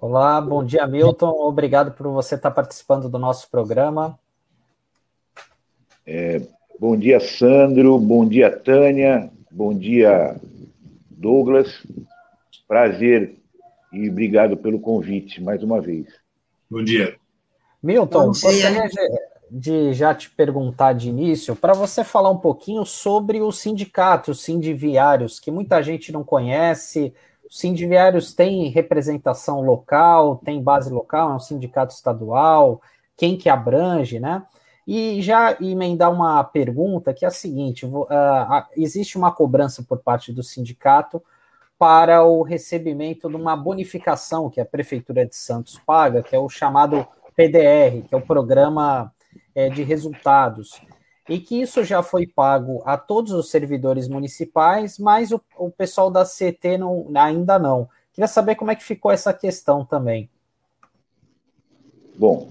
Olá, bom dia, Milton. Obrigado por você estar participando do nosso programa. É, bom dia, Sandro. Bom dia, Tânia. Bom dia, Douglas. Prazer e obrigado pelo convite mais uma vez. Bom dia. Milton, bom dia. gostaria de, de já te perguntar de início, para você falar um pouquinho sobre o sindicato, os sindiviários, que muita gente não conhece, os sindiviários têm representação local, tem base local, é um sindicato estadual, quem que abrange, né? E já emendar uma pergunta que é a seguinte: uh, existe uma cobrança por parte do sindicato para o recebimento de uma bonificação que a Prefeitura de Santos paga, que é o chamado PDR, que é o Programa é, de Resultados e que isso já foi pago a todos os servidores municipais, mas o, o pessoal da CT não, ainda não. Queria saber como é que ficou essa questão também. Bom,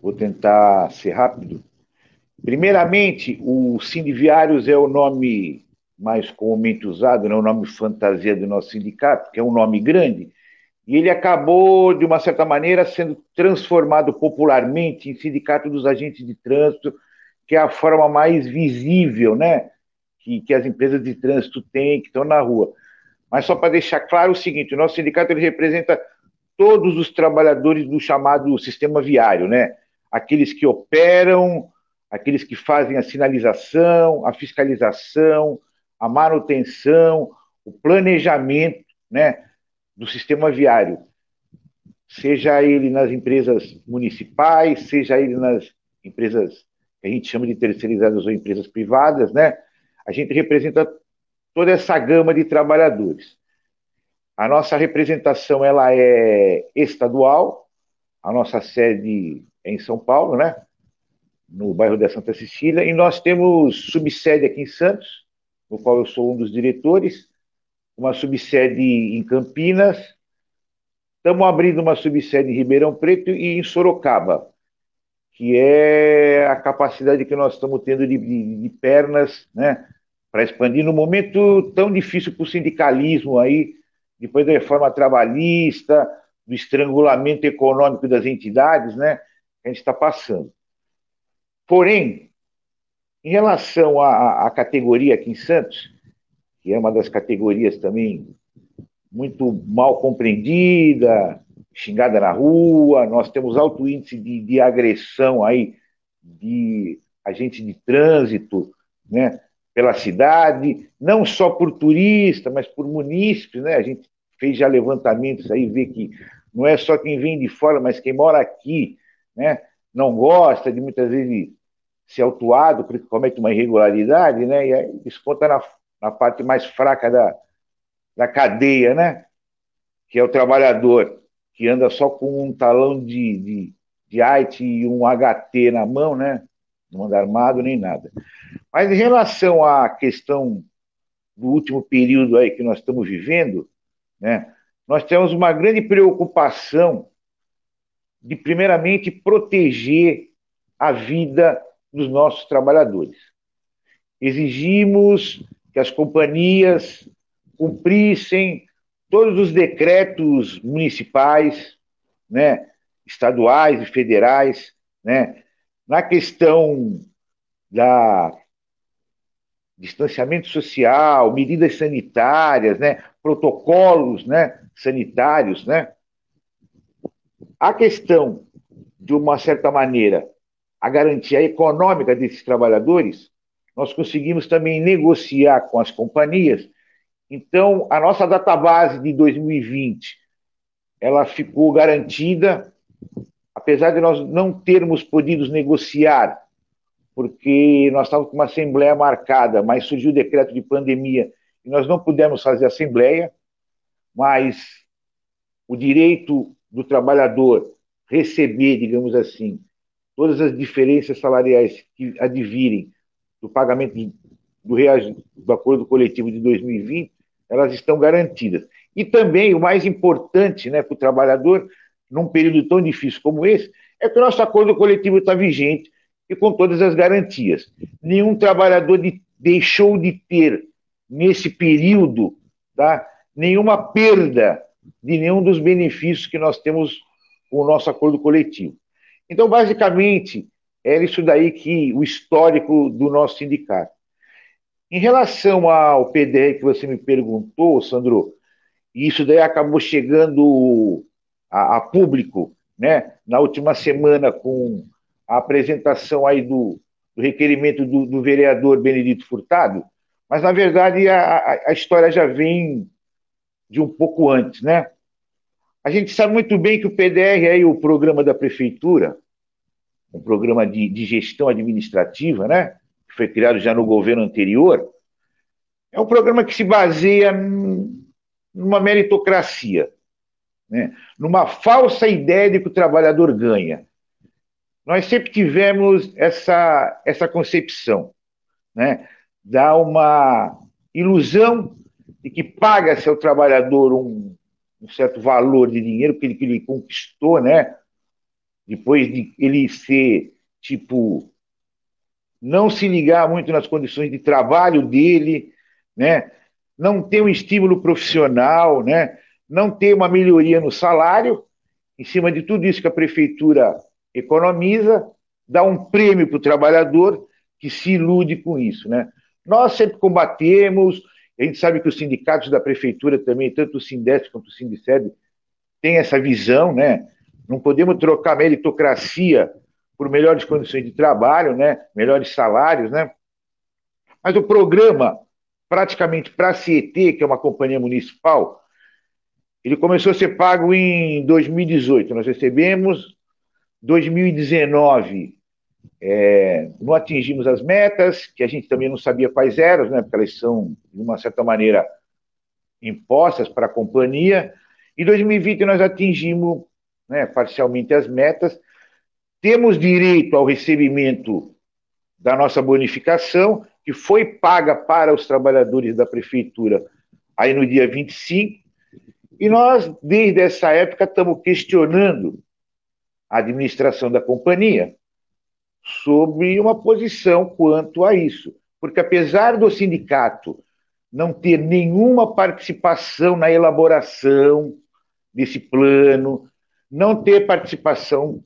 vou tentar ser rápido. Primeiramente, o Sindiviários é o nome mais comumente usado, né, o nome fantasia do nosso sindicato, que é um nome grande, e ele acabou, de uma certa maneira, sendo transformado popularmente em Sindicato dos Agentes de Trânsito, que é a forma mais visível, né? Que, que as empresas de trânsito têm, que estão na rua. Mas só para deixar claro o seguinte: o nosso sindicato ele representa todos os trabalhadores do chamado sistema viário, né? Aqueles que operam, aqueles que fazem a sinalização, a fiscalização, a manutenção, o planejamento, né? Do sistema viário, seja ele nas empresas municipais, seja ele nas empresas que a gente chama de terceirizadas ou empresas privadas, né? A gente representa toda essa gama de trabalhadores. A nossa representação ela é estadual, a nossa sede é em São Paulo, né? No bairro da Santa Cecília, e nós temos subsede aqui em Santos, no qual eu sou um dos diretores, uma subsede em Campinas, estamos abrindo uma subsede em Ribeirão Preto e em Sorocaba que é a capacidade que nós estamos tendo de, de, de pernas, né, para expandir no momento tão difícil para o sindicalismo aí, depois da reforma trabalhista, do estrangulamento econômico das entidades, né, que a gente está passando. Porém, em relação à, à categoria aqui em Santos, que é uma das categorias também muito mal compreendida, xingada na rua, nós temos alto índice de, de agressão aí de agentes de trânsito, né, pela cidade, não só por turista, mas por munícipes, né? A gente fez já levantamentos aí, vê que não é só quem vem de fora, mas quem mora aqui, né? Não gosta de muitas vezes ser autuado porque comete uma irregularidade, né? E aí desconta na, na parte mais fraca da, da cadeia, né? Que é o trabalhador que anda só com um talão de, de, de IT e um HT na mão, né? Não anda armado nem nada. Mas em relação à questão do último período aí que nós estamos vivendo, né? Nós temos uma grande preocupação de, primeiramente, proteger a vida dos nossos trabalhadores. Exigimos que as companhias cumprissem todos os decretos municipais, né, estaduais e federais, né, na questão da distanciamento social, medidas sanitárias, né, protocolos, né, sanitários, né. A questão de uma certa maneira a garantia econômica desses trabalhadores, nós conseguimos também negociar com as companhias. Então, a nossa database de 2020, ela ficou garantida, apesar de nós não termos podido negociar, porque nós estávamos com uma assembleia marcada, mas surgiu o decreto de pandemia e nós não pudemos fazer assembleia, mas o direito do trabalhador receber, digamos assim, todas as diferenças salariais que advirem do pagamento do, do acordo coletivo de 2020, elas estão garantidas. E também, o mais importante né, para o trabalhador, num período tão difícil como esse, é que o nosso acordo coletivo está vigente e com todas as garantias. Nenhum trabalhador de, deixou de ter, nesse período, tá, nenhuma perda de nenhum dos benefícios que nós temos com o nosso acordo coletivo. Então, basicamente, era isso daí que o histórico do nosso sindicato. Em relação ao PDR que você me perguntou, Sandro, isso daí acabou chegando a, a público, né, na última semana com a apresentação aí do, do requerimento do, do, vereador Benedito Furtado, mas na verdade a, a história já vem de um pouco antes, né? A gente sabe muito bem que o PDR é o programa da prefeitura, um programa de, de gestão administrativa, né? Que foi criado já no governo anterior. É um programa que se baseia numa meritocracia, né? numa falsa ideia de que o trabalhador ganha. Nós sempre tivemos essa, essa concepção, né? dá uma ilusão de que paga-se ao trabalhador um, um, certo valor de dinheiro que ele, que ele conquistou, né? Depois de ele ser, tipo, não se ligar muito nas condições de trabalho dele, né? não ter um estímulo profissional, né? não ter uma melhoria no salário, em cima de tudo isso que a prefeitura economiza, dá um prêmio para o trabalhador que se ilude com isso. Né? Nós sempre combatemos, a gente sabe que os sindicatos da prefeitura também, tanto o Sindeste quanto o Sindiceb, têm essa visão, né? Não podemos trocar meritocracia por melhores condições de trabalho, né? melhores salários. Né? Mas o programa, praticamente para a CET, que é uma companhia municipal, ele começou a ser pago em 2018. Nós recebemos 2019 é, não atingimos as metas, que a gente também não sabia quais eram, né, porque elas são, de uma certa maneira, impostas para a companhia. Em 2020 nós atingimos né, parcialmente as metas. Temos direito ao recebimento da nossa bonificação, que foi paga para os trabalhadores da prefeitura aí no dia 25, e nós, desde essa época, estamos questionando a administração da companhia sobre uma posição quanto a isso. Porque, apesar do sindicato não ter nenhuma participação na elaboração desse plano, não ter participação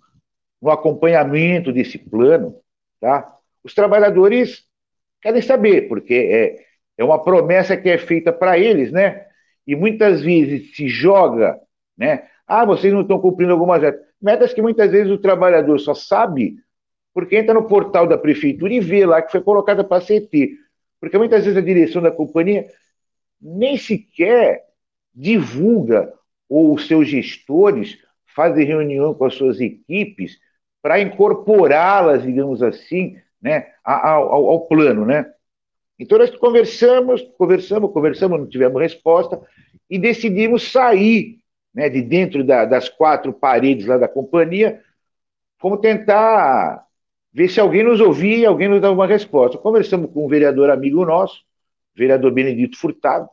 no acompanhamento desse plano, tá? Os trabalhadores querem saber, porque é, é uma promessa que é feita para eles, né? E muitas vezes se joga, né? Ah, vocês não estão cumprindo algumas metas. Metas que muitas vezes o trabalhador só sabe porque entra no portal da prefeitura e vê lá que foi colocada para CT. Porque muitas vezes a direção da companhia nem sequer divulga ou os seus gestores fazem reunião com as suas equipes para incorporá-las, digamos assim, né, ao, ao, ao, plano, né? Então nós conversamos, conversamos, conversamos, não tivemos resposta e decidimos sair, né, de dentro da, das quatro paredes lá da companhia, fomos tentar ver se alguém nos ouvia e alguém nos dava uma resposta. Conversamos com um vereador amigo nosso, vereador Benedito Furtado,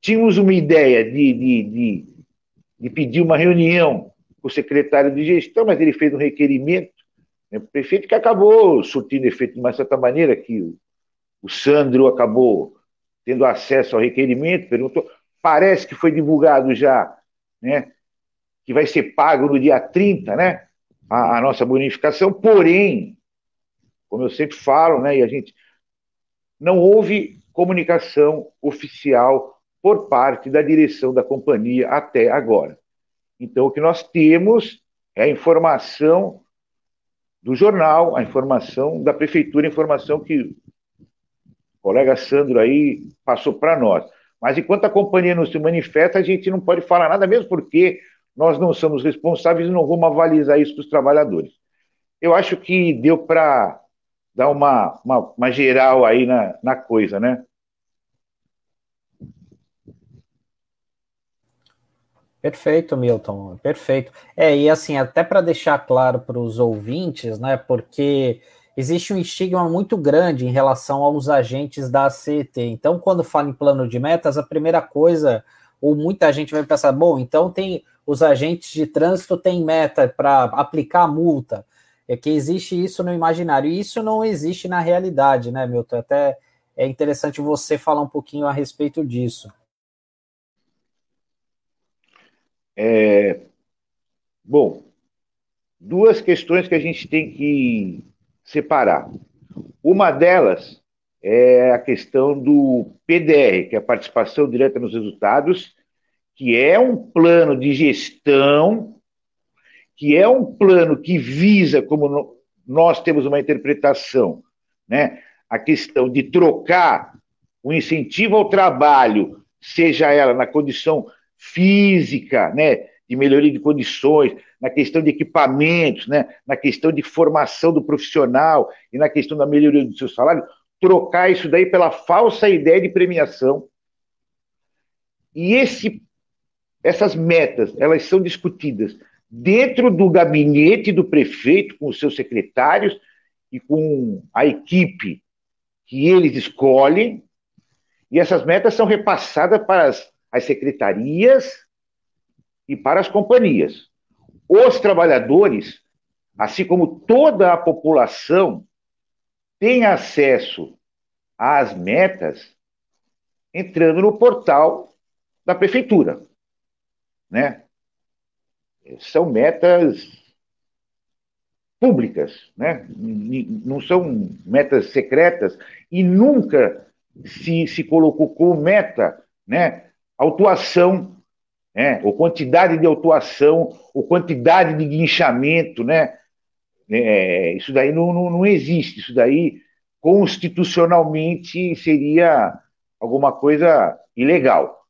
tínhamos uma ideia de, de, de de pedir uma reunião com o secretário de gestão, mas ele fez um requerimento, né, o prefeito que acabou surtindo efeito de uma certa maneira, que o, o Sandro acabou tendo acesso ao requerimento, perguntou, parece que foi divulgado já, né, que vai ser pago no dia 30, né, a, a nossa bonificação, porém, como eu sempre falo, né, e a gente, não houve comunicação oficial por parte da direção da companhia até agora. Então, o que nós temos é a informação do jornal, a informação da prefeitura, a informação que o colega Sandro aí passou para nós. Mas enquanto a companhia não se manifesta, a gente não pode falar nada, mesmo porque nós não somos responsáveis e não vamos avalizar isso para os trabalhadores. Eu acho que deu para dar uma, uma, uma, geral aí na, na coisa, né? Perfeito, Milton, perfeito. É, e assim, até para deixar claro para os ouvintes, né, porque existe um estigma muito grande em relação aos agentes da ACT. Então, quando fala em plano de metas, a primeira coisa, ou muita gente vai pensar, bom, então tem os agentes de trânsito têm meta para aplicar a multa. É que existe isso no imaginário, e isso não existe na realidade, né, Milton? Até é interessante você falar um pouquinho a respeito disso. É, bom, duas questões que a gente tem que separar. Uma delas é a questão do PDR, que é a participação direta nos resultados, que é um plano de gestão, que é um plano que visa, como nós temos uma interpretação, né, a questão de trocar o incentivo ao trabalho, seja ela na condição física, né, de melhoria de condições, na questão de equipamentos, né, na questão de formação do profissional e na questão da melhoria do seu salário, trocar isso daí pela falsa ideia de premiação. E esse, essas metas, elas são discutidas dentro do gabinete do prefeito, com os seus secretários e com a equipe que eles escolhem, e essas metas são repassadas para as, as secretarias e para as companhias. Os trabalhadores, assim como toda a população, têm acesso às metas entrando no portal da prefeitura, né? São metas públicas, né? não são metas secretas e nunca se, se colocou como meta né, autuação né? ou quantidade de autuação, ou quantidade de guinchamento, né? É, isso daí não, não, não, existe, isso daí constitucionalmente seria alguma coisa ilegal.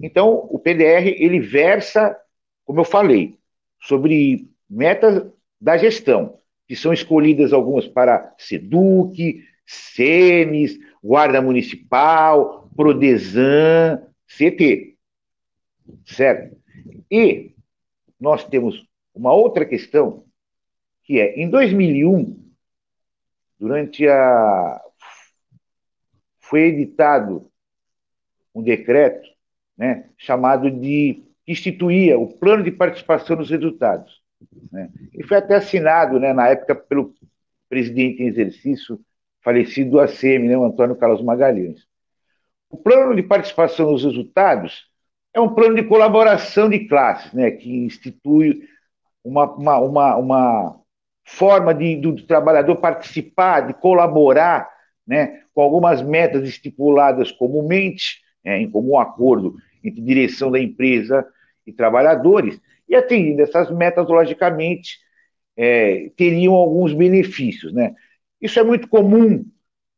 Então, o PDR, ele versa, como eu falei, sobre metas da gestão, que são escolhidas algumas para SEDUC, SEMES, Guarda Municipal, Prodesan, CT certo? E nós temos uma outra questão, que é, em 2001, durante a. foi editado um decreto né, chamado de. que instituía o plano de participação nos resultados. Né? Ele foi até assinado, né, na época, pelo presidente em exercício, falecido do ACM, né, o Antônio Carlos Magalhães. O plano de participação nos resultados é um plano de colaboração de classes, né, que institui uma, uma, uma, uma forma de, do trabalhador participar, de colaborar né, com algumas metas estipuladas comumente, né, em comum acordo entre direção da empresa e trabalhadores, e atingindo essas metas, logicamente, é, teriam alguns benefícios. Né? Isso é muito comum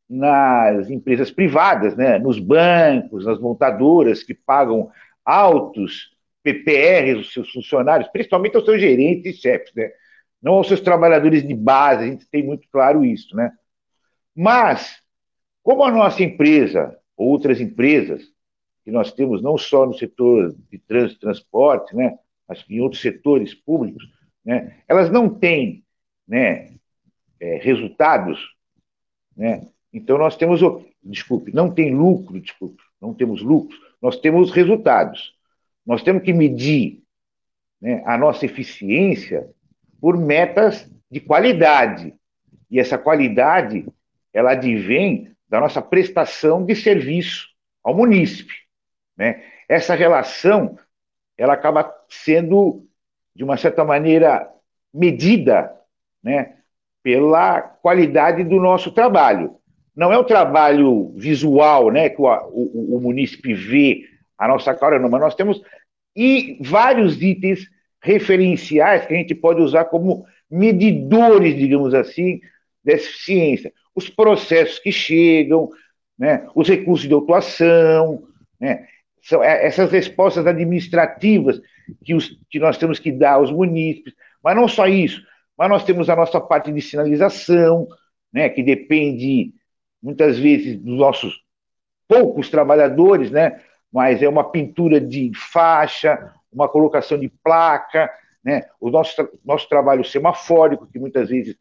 nas empresas privadas, né, nos bancos, nas montadoras que pagam altos PPRs os seus funcionários, principalmente aos seus gerentes e chefes, né? não aos seus trabalhadores de base, a gente tem muito claro isso. Né? Mas, como a nossa empresa, outras empresas, que nós temos não só no setor de transporte, né, mas em outros setores públicos, né, elas não têm né, é, resultados, né, então nós temos, desculpe, não tem lucro, desculpe, não temos lucros, nós temos resultados. Nós temos que medir né, a nossa eficiência por metas de qualidade. E essa qualidade, ela advém da nossa prestação de serviço ao munícipe. Né? Essa relação, ela acaba sendo, de uma certa maneira, medida né, pela qualidade do nosso trabalho não é o trabalho visual, né, que o, o, o munícipe vê a nossa cara, não, mas nós temos e vários itens referenciais que a gente pode usar como medidores, digamos assim, da eficiência. Os processos que chegam, né, os recursos de autuação, né, são é, essas respostas administrativas que, os, que nós temos que dar aos munícipes, mas não só isso, mas nós temos a nossa parte de sinalização, né, que depende muitas vezes dos nossos poucos trabalhadores, né? mas é uma pintura de faixa, uma colocação de placa, né? o nosso, nosso trabalho semafórico, que muitas vezes,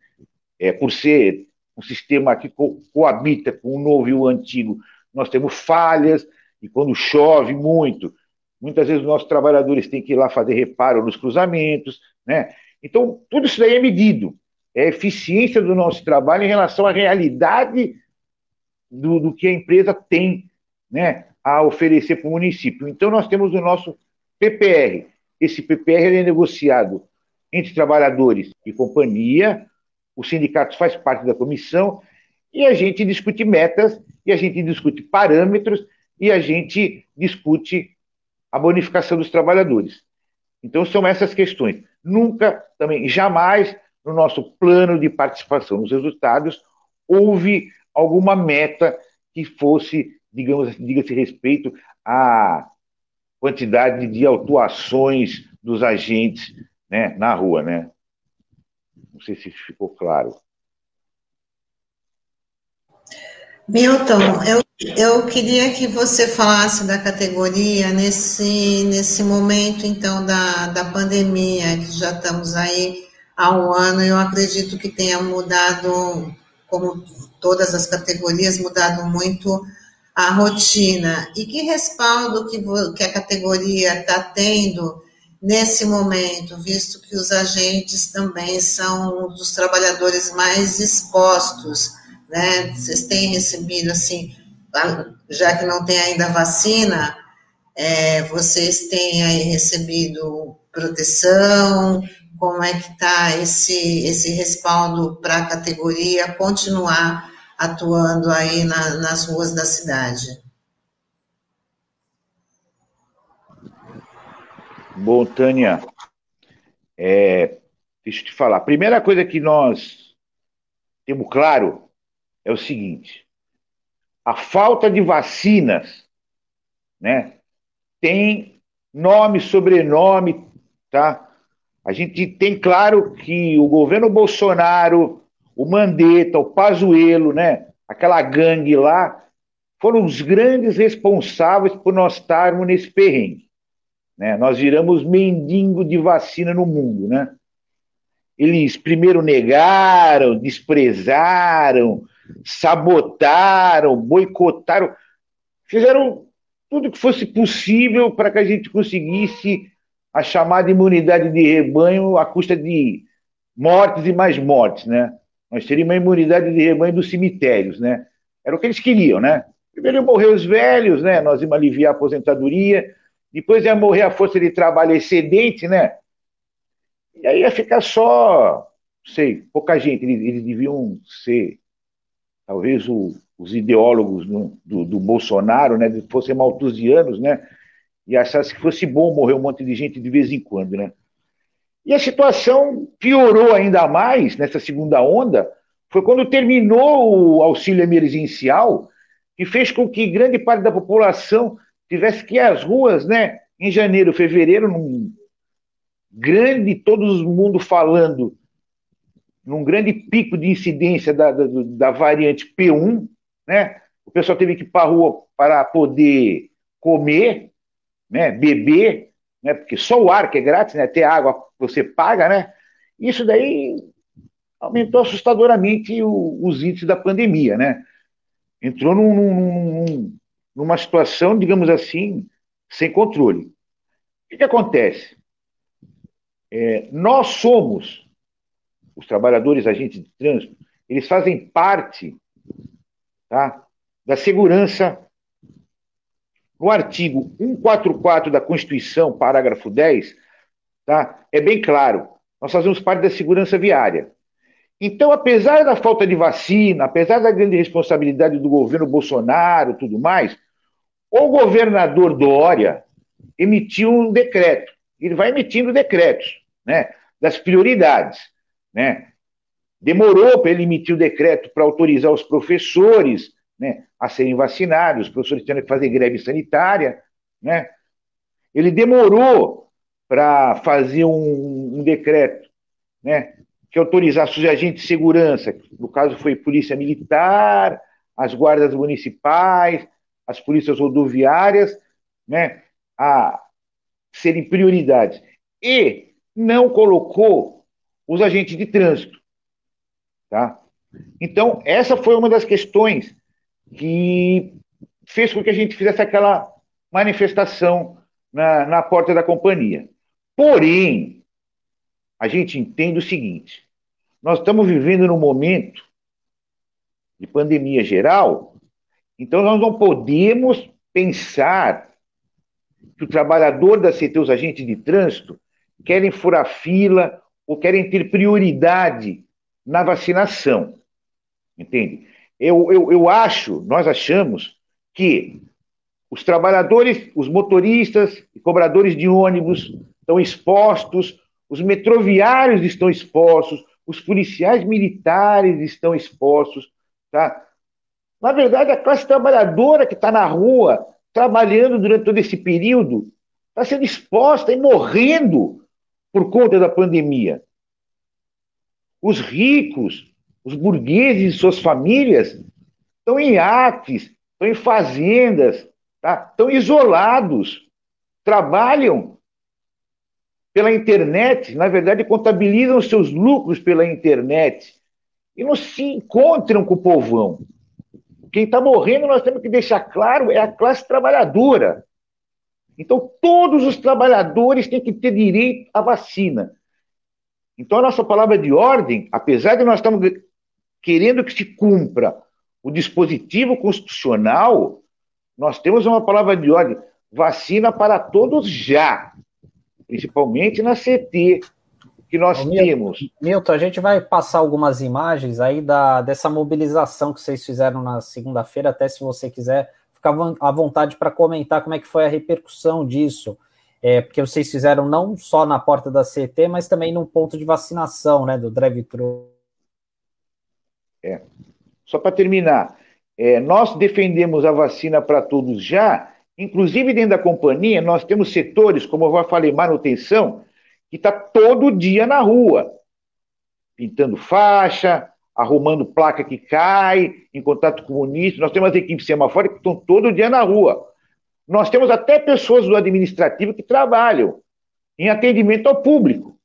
é, por ser um sistema que co coabita com o novo e o antigo, nós temos falhas, e quando chove muito, Muitas vezes os nossos trabalhadores têm que ir lá fazer reparo nos cruzamentos, né? Então, tudo isso daí é medido. É a eficiência do nosso trabalho em relação à realidade do, do que a empresa tem né, a oferecer para o município. Então, nós temos o nosso PPR. Esse PPR é negociado entre trabalhadores e companhia, o sindicato faz parte da comissão, e a gente discute metas, e a gente discute parâmetros, e a gente discute a bonificação dos trabalhadores. Então, são essas questões. Nunca, também, jamais, no nosso plano de participação nos resultados, houve alguma meta que fosse, digamos diga-se respeito à quantidade de autuações dos agentes né, na rua, né? Não sei se ficou claro. Milton, eu, eu queria que você falasse da categoria nesse, nesse momento, então, da, da pandemia, que já estamos aí há um ano, eu acredito que tenha mudado, como todas as categorias, mudado muito a rotina. E que respaldo que, que a categoria está tendo nesse momento, visto que os agentes também são dos trabalhadores mais expostos né? Vocês têm recebido, assim, já que não tem ainda vacina, é, vocês têm aí recebido proteção? Como é que está esse, esse respaldo para a categoria continuar atuando aí na, nas ruas da cidade? Bom, Tânia, é, deixa eu te falar. A primeira coisa que nós temos claro é o seguinte: a falta de vacinas, né, tem nome, sobrenome, tá? A gente tem claro que o governo Bolsonaro, o Mandetta, o Pazuello, né, aquela gangue lá, foram os grandes responsáveis por nós estarmos nesse perrengue. Né? Nós viramos mendigo de vacina no mundo, né? Eles primeiro negaram, desprezaram, sabotaram, boicotaram, fizeram tudo que fosse possível para que a gente conseguisse a chamada imunidade de rebanho à custa de mortes e mais mortes, né? Nós teríamos uma imunidade de rebanho dos cemitérios, né? Era o que eles queriam, né? Primeiro iam morrer os velhos, né? Nós íamos aliviar a aposentadoria, depois ia morrer a força de trabalho excedente, né? E aí ia ficar só, sei, pouca gente, eles, eles deviam ser talvez o, os ideólogos no, do, do, Bolsonaro né, fossem maltusianos, né, e achassem que fosse bom morrer um monte de gente de vez em quando. Né. E a situação piorou ainda mais nessa segunda onda, foi quando terminou o auxílio emergencial, que fez com que grande parte da população tivesse que ir às ruas né, em janeiro, fevereiro, num grande, todo mundo falando num grande pico de incidência da, da, da variante P1, né? O pessoal teve que ir para a rua para poder comer, né? beber, né? porque só o ar que é grátis, né? Ter água você paga, né? Isso daí aumentou assustadoramente o, os índices da pandemia, né? Entrou num, num, numa situação, digamos assim, sem controle. O que, acontece? É, nós somos os trabalhadores agentes de trânsito, eles fazem parte tá, da segurança. No artigo 144 da Constituição, parágrafo 10, tá, é bem claro, nós fazemos parte da segurança viária. Então, apesar da falta de vacina, apesar da grande responsabilidade do governo Bolsonaro tudo mais, o governador Dória emitiu um decreto. Ele vai emitindo decretos né, das prioridades. Né? Demorou para ele emitir o decreto para autorizar os professores né, a serem vacinados, os professores tendo que fazer greve sanitária. Né? Ele demorou para fazer um, um decreto né, que autorizasse os agentes de segurança, no caso foi Polícia Militar, as guardas municipais, as polícias rodoviárias, né, a serem prioridades. E não colocou os agentes de trânsito. Tá? Então, essa foi uma das questões que fez com que a gente fizesse aquela manifestação na, na porta da companhia. Porém, a gente entende o seguinte: nós estamos vivendo num momento de pandemia geral, então nós não podemos pensar que o trabalhador da CT, os agentes de trânsito, querem furar fila ou querem ter prioridade na vacinação. Entende? Eu, eu, eu acho, nós achamos que os trabalhadores, os motoristas e cobradores de ônibus estão expostos, os metroviários estão expostos, os policiais militares estão expostos, tá? Na verdade, a classe trabalhadora que está na rua, trabalhando durante todo esse período, está sendo exposta e morrendo por conta da pandemia. Os ricos, os burgueses e suas famílias estão em iates, estão em fazendas, tá? estão isolados, trabalham pela internet, na verdade, contabilizam seus lucros pela internet e não se encontram com o povão. Quem está morrendo, nós temos que deixar claro, é a classe trabalhadora. Então, todos os trabalhadores têm que ter direito à vacina. Então, a nossa palavra de ordem, apesar de nós estamos querendo que se cumpra o dispositivo constitucional, nós temos uma palavra de ordem: vacina para todos já, principalmente na CT, que nós Milton, temos. Milton, a gente vai passar algumas imagens aí da, dessa mobilização que vocês fizeram na segunda-feira, até se você quiser ficar à vontade para comentar como é que foi a repercussão disso. É, porque vocês fizeram não só na porta da CT, mas também no ponto de vacinação, né, do drive-thru. É. Só para terminar, é, nós defendemos a vacina para todos já, inclusive dentro da companhia, nós temos setores, como eu já falei, manutenção, que está todo dia na rua, pintando faixa, arrumando placa que cai, em contato com o munícipe. Nós temos as equipes semafóricas que estão todo dia na rua. Nós temos até pessoas do administrativo que trabalham em atendimento ao público.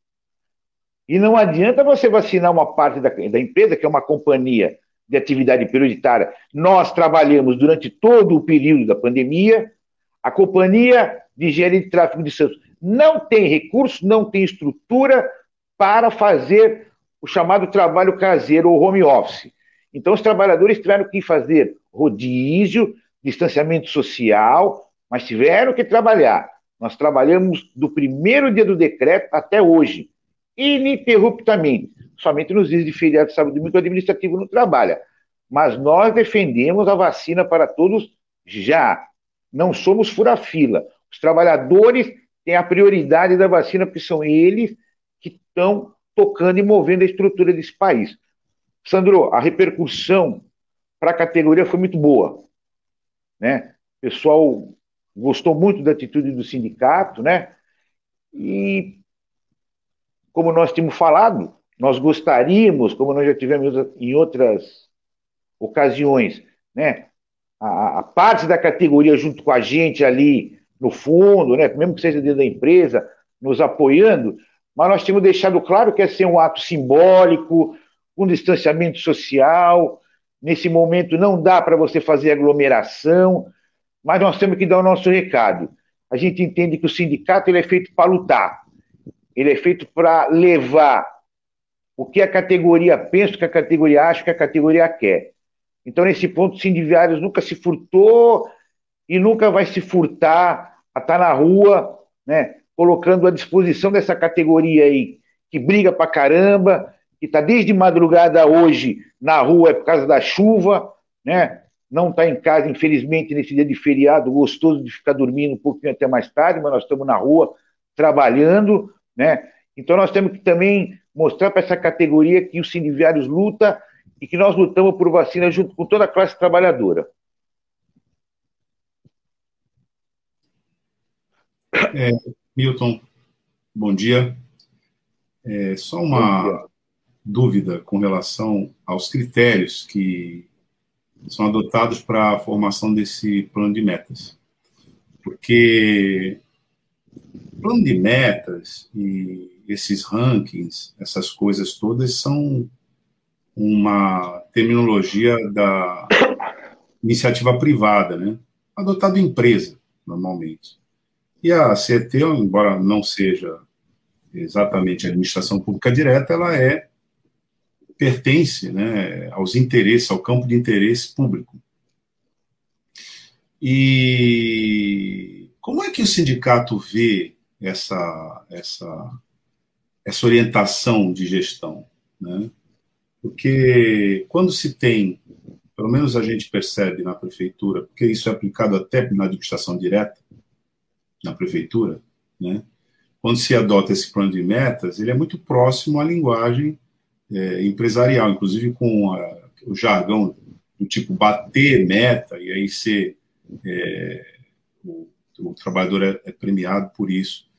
E não adianta você vacinar uma parte da, da empresa, que é uma companhia de atividade prioritária. Nós trabalhamos durante todo o período da pandemia. A companhia de engenharia de tráfego de Santos não tem recurso, não tem estrutura para fazer o chamado trabalho caseiro ou home office. Então, os trabalhadores tiveram que fazer rodízio, distanciamento social, mas tiveram que trabalhar. Nós trabalhamos do primeiro dia do decreto até hoje, ininterruptamente. Somente nos dias de feriado, sábado e domingo, o administrativo não trabalha. Mas nós defendemos a vacina para todos já. Não somos fura-fila. Os trabalhadores têm a prioridade da vacina, porque são eles que estão tocando e movendo a estrutura desse país. Sandro, a repercussão para a categoria foi muito boa. Né? O pessoal gostou muito da atitude do sindicato, né? E, como nós tínhamos falado, nós gostaríamos, como nós já tivemos em outras ocasiões, né? A, a parte da categoria junto com a gente ali no fundo, né? Mesmo que seja dentro da empresa, nos apoiando, mas nós tínhamos deixado claro que ia ser um ato simbólico, um distanciamento social. Nesse momento não dá para você fazer aglomeração, mas nós temos que dar o nosso recado. A gente entende que o sindicato ele é feito para lutar, ele é feito para levar o que a categoria pensa, o que a categoria acha, o que a categoria quer. Então, nesse ponto, o Sindiviários nunca se furtou e nunca vai se furtar a estar na rua, né, colocando à disposição dessa categoria aí, que briga pra caramba, que está desde madrugada hoje na rua é por causa da chuva, né? Não está em casa, infelizmente, nesse dia de feriado, gostoso de ficar dormindo um pouquinho até mais tarde, mas nós estamos na rua trabalhando, né? Então nós temos que também mostrar para essa categoria que o Sindiviários luta e que nós lutamos por vacina junto com toda a classe trabalhadora. É, Milton, bom dia. É, só uma dúvida com relação aos critérios que são adotados para a formação desse plano de metas. Porque plano de metas e esses rankings, essas coisas todas são uma terminologia da iniciativa privada, né? Adotado em empresa, normalmente. E a CET, embora não seja exatamente a administração pública direta, ela é pertence né, aos interesses, ao campo de interesse público. E como é que o sindicato vê essa, essa, essa orientação de gestão? Né? Porque quando se tem, pelo menos a gente percebe na prefeitura, porque isso é aplicado até na administração direta, na prefeitura, né? quando se adota esse plano de metas, ele é muito próximo à linguagem é, empresarial, inclusive com a, o jargão do tipo bater meta, e aí ser é, o, o, trabalhador é, é premiado por isso.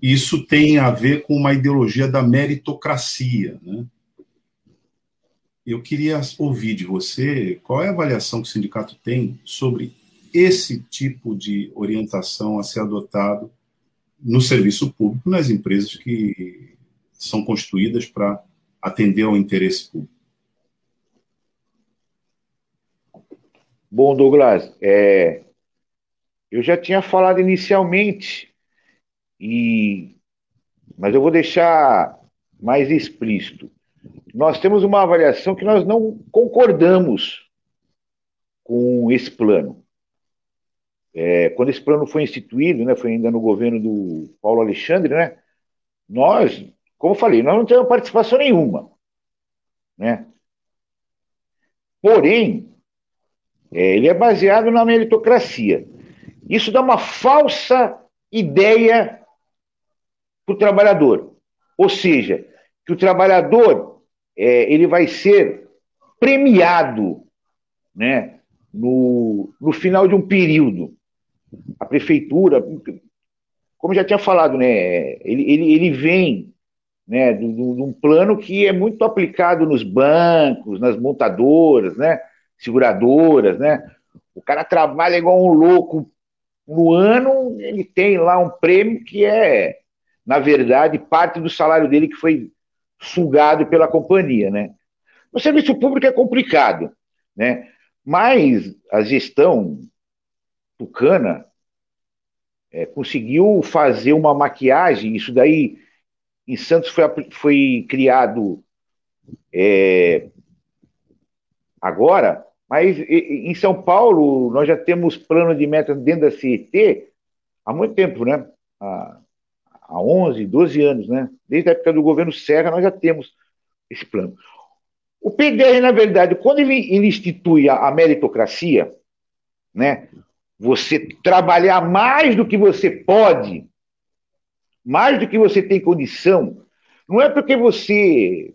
Isso tem a ver com uma ideologia da meritocracia, né? Eu queria ouvir de você qual é a avaliação que o sindicato tem sobre esse tipo de orientação a ser adotado no serviço público, nas empresas que são constituídas para atender ao interesse público. Bom, Douglas, é, eu já tinha falado inicialmente, e, mas eu vou deixar mais explícito nós temos uma avaliação que nós não concordamos com esse plano. É, quando esse plano foi instituído, né, foi ainda no governo do Paulo Alexandre, né, nós, como eu falei, nós não temos participação nenhuma. Né? Porém, é, ele é baseado na meritocracia. Isso dá uma falsa ideia para o trabalhador. Ou seja, que o trabalhador é, ele vai ser premiado né, no, no final de um período. A prefeitura, como já tinha falado, né, ele, ele, ele vem né, de, de um plano que é muito aplicado nos bancos, nas montadoras, né, seguradoras, né? O cara trabalha igual um louco no ano, ele tem lá um prêmio que é, na verdade, parte do salário dele que foi sugado pela companhia, né? No serviço público é complicado, né? Mas a gestão tucana é, conseguiu fazer uma maquiagem, isso daí em Santos foi, foi criado é, agora, mas em São Paulo nós já temos plano de meta dentro da CET há muito tempo, né? Há 11, 12 anos, né? Desde a época do governo Serra, nós já temos esse plano. O PDR, na verdade, quando ele, ele institui a, a meritocracia, né? Você trabalhar mais do que você pode, mais do que você tem condição, não é porque você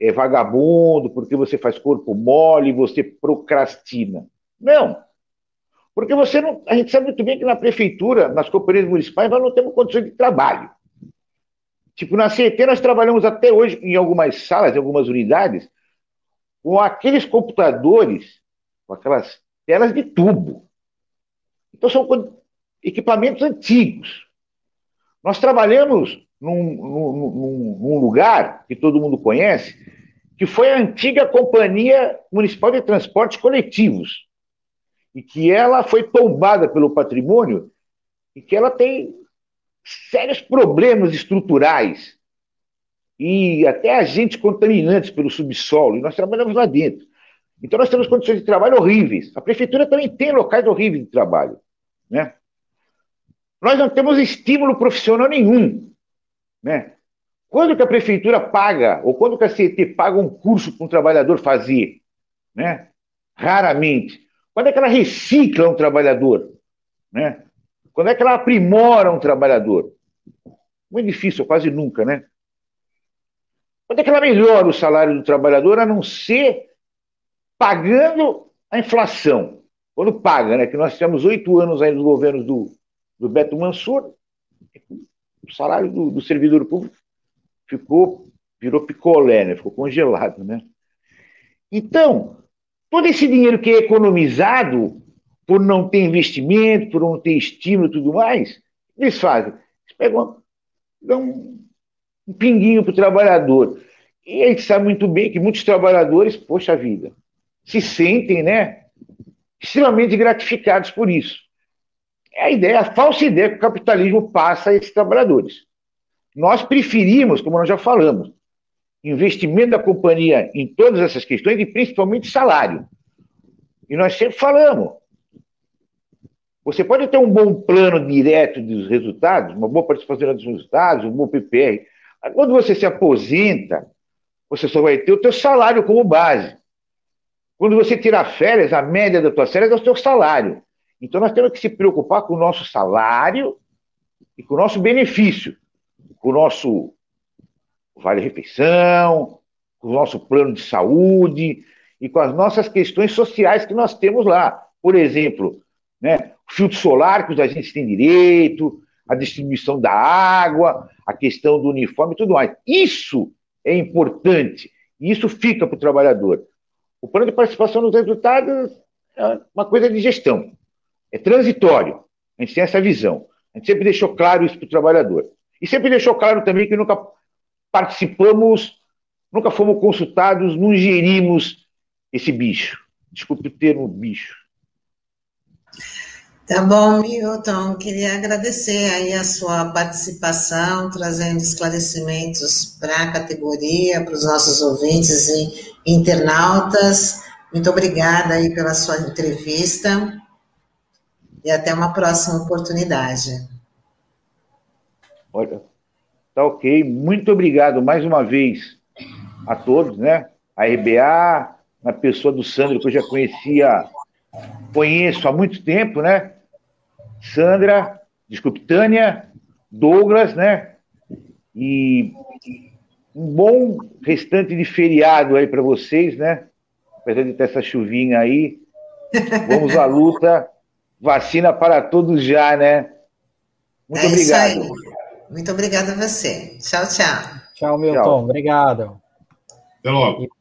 é vagabundo, porque você faz corpo mole, você procrastina. Não. Porque você não. A gente sabe muito bem que na prefeitura, nas companhias municipais, nós não temos condições de trabalho. Tipo, na CET nós trabalhamos até hoje em algumas salas, em algumas unidades, com aqueles computadores, com aquelas telas de tubo. Então são equipamentos antigos. Nós trabalhamos num, num, num, lugar que todo mundo conhece, que foi a antiga Companhia Municipal de Transportes Coletivos e que ela foi tombada pelo patrimônio e que ela tem sérios problemas estruturais e até agentes contaminantes pelo subsolo, e nós trabalhamos lá dentro. Então nós temos condições de trabalho horríveis. A prefeitura também tem locais horríveis de trabalho. Né? Nós não temos estímulo profissional nenhum. Né? Quando que a prefeitura paga, ou quando que a CET paga um curso para um trabalhador fazer? Né? Raramente. Quando é que ela recicla um trabalhador? Né? Quando é que ela aprimora um trabalhador? Muito difícil, quase nunca, né? Quando é que ela melhora o salário do trabalhador, a não ser pagando a inflação? Quando paga, né? Que nós tivemos oito anos aí nos governos do, do Beto Mansur, o salário do, do servidor público ficou, virou picolé, né? Ficou congelado, né? Então, Todo esse dinheiro que é economizado por não ter investimento, por não ter estímulo e tudo mais, eles fazem. Eles pegam, dão um, pinguinho para o trabalhador. E a gente sabe muito bem que muitos trabalhadores, poxa vida, se sentem, né, extremamente gratificados por isso. É a ideia, a falsa ideia que o capitalismo passa a esses trabalhadores. Nós preferimos, como nós já falamos, investimento da companhia em todas essas questões e principalmente salário. E nós sempre falamos. Você pode ter um bom plano direto dos resultados, uma boa participação dos resultados, um bom PPR. Quando você se aposenta, você só vai ter o teu salário como base. Quando você tirar férias, a média das tuas férias é o teu salário. Então nós temos que se preocupar com o nosso salário e com o nosso benefício, com o nosso vale-refeição, com o nosso plano de saúde e com as nossas questões sociais que nós temos lá. Por exemplo, né, filtro solar que os agentes têm direito, a distribuição da água, a questão do uniforme e tudo mais. Isso é importante e isso fica para o trabalhador. O plano de participação nos resultados é uma coisa de gestão, é transitório. A gente tem essa visão. A gente sempre deixou claro isso para o trabalhador. E sempre deixou claro também que nunca participamos, nunca fomos consultados, não gerimos esse bicho. Desculpe o termo bicho. Tá bom, Milton. Queria agradecer aí a sua participação, trazendo esclarecimentos para a categoria, para os nossos ouvintes e internautas. Muito obrigada aí pela sua entrevista e até uma próxima oportunidade. Olha, Tá ok. Muito obrigado mais uma vez a todos, né? A RBA, na pessoa do Sandro, que eu já conhecia, conheço há muito tempo, né? Sandra, desculpe, Tânia, Douglas, né? E um bom restante de feriado aí para vocês, né? Apesar de ter essa chuvinha aí. Vamos à luta. Vacina para todos já, né? Muito é obrigado. Muito obrigada a você. Tchau, tchau. Tchau, Milton. Tchau. Obrigado. Até logo.